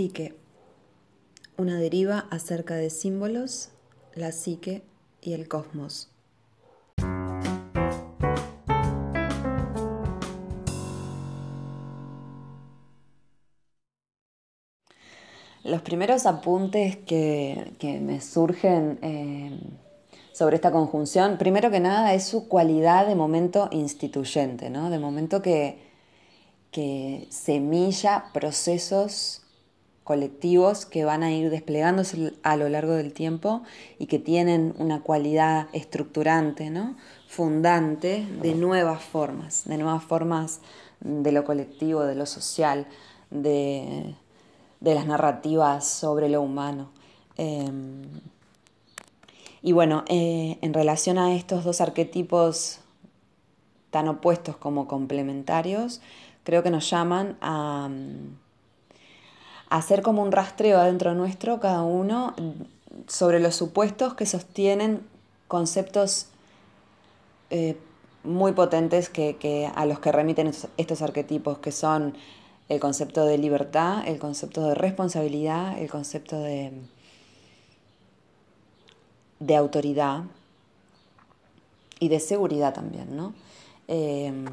Psique. Una deriva acerca de símbolos, la psique y el cosmos. Los primeros apuntes que, me surgen eh, sobre esta conjunción, primero que nada, es su cualidad de momento instituyente, ¿no? de momento que, que semilla procesos colectivos que van a ir desplegándose a lo largo del tiempo y que tienen una cualidad estructurante, ¿no? fundante de nuevas formas, de nuevas formas de lo colectivo, de lo social, de, las narrativas sobre lo humano. Em, y bueno, eh, en relación a estos dos arquetipos tan opuestos como complementarios, creo que nos llaman a, hacer como un rastreo adentro nuestro, cada uno, sobre los supuestos que sostienen conceptos eh, muy potentes que, a los que remiten estos, arquetipos, que son el concepto de libertad, el concepto de responsabilidad, el concepto de, de autoridad y de seguridad también, ¿no? Em,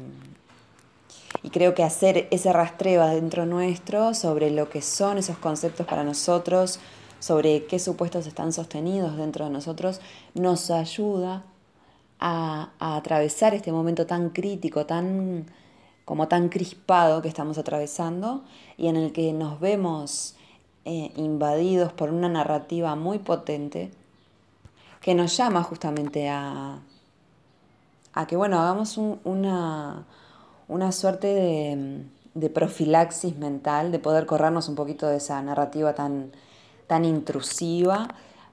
y creo que hacer ese rastreo adentro nuestro sobre lo que son esos conceptos para nosotros, sobre qué supuestos están sostenidos dentro de nosotros, nos ayuda a, atravesar este momento tan crítico, tan como tan crispado que estamos atravesando y en el que nos vemos eh, invadidos por una narrativa muy potente que nos llama justamente a, a que, bueno, hagamos una, una suerte de, profilaxis mental, de poder corrernos un poquito de esa narrativa tan, tan intrusiva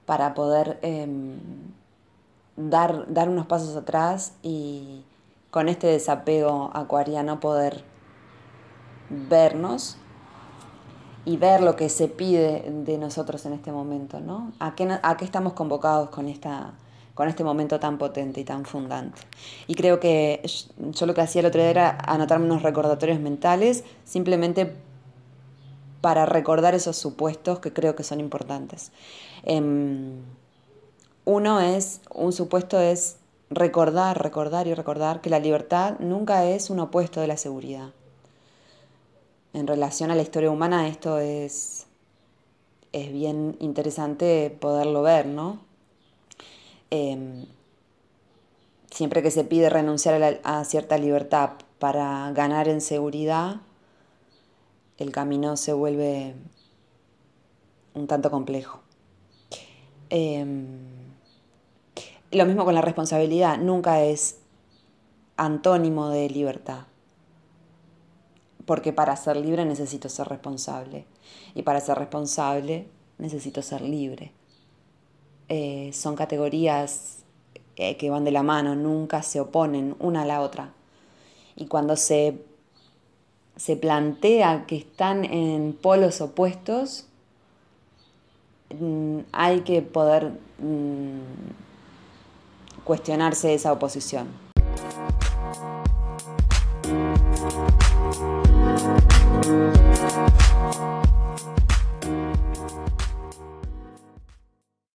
para poder em, dar, dar unos pasos atrás y con este desapego acuariano poder vernos y ver lo que se pide de nosotros en este momento, ¿no? ¿A qué, a qué estamos convocados con esta, con este momento tan potente y tan fundante. Y creo que yo lo que hacía el otro día era anotarme unos recordatorios mentales, simplemente para recordar esos supuestos que creo que son importantes. Em, uno es, un supuesto es recordar, recordar y recordar que la libertad nunca es un opuesto de la seguridad. En relación a la historia humana esto es, es bien interesante poderlo ver, ¿no? Em, siempre que se pide renunciar a, cierta libertad para ganar en seguridad, el camino se vuelve un tanto complejo. Em, lo mismo con la responsabilidad, nunca es antónimo de libertad, porque para ser libre necesito ser responsable y para ser responsable necesito ser libre. Eh, son categorías eh, que van de la mano, nunca se oponen una a la otra. Y cuando se, se plantea que están en polos opuestos, mm, hay que poder mm, cuestionarse esa oposición.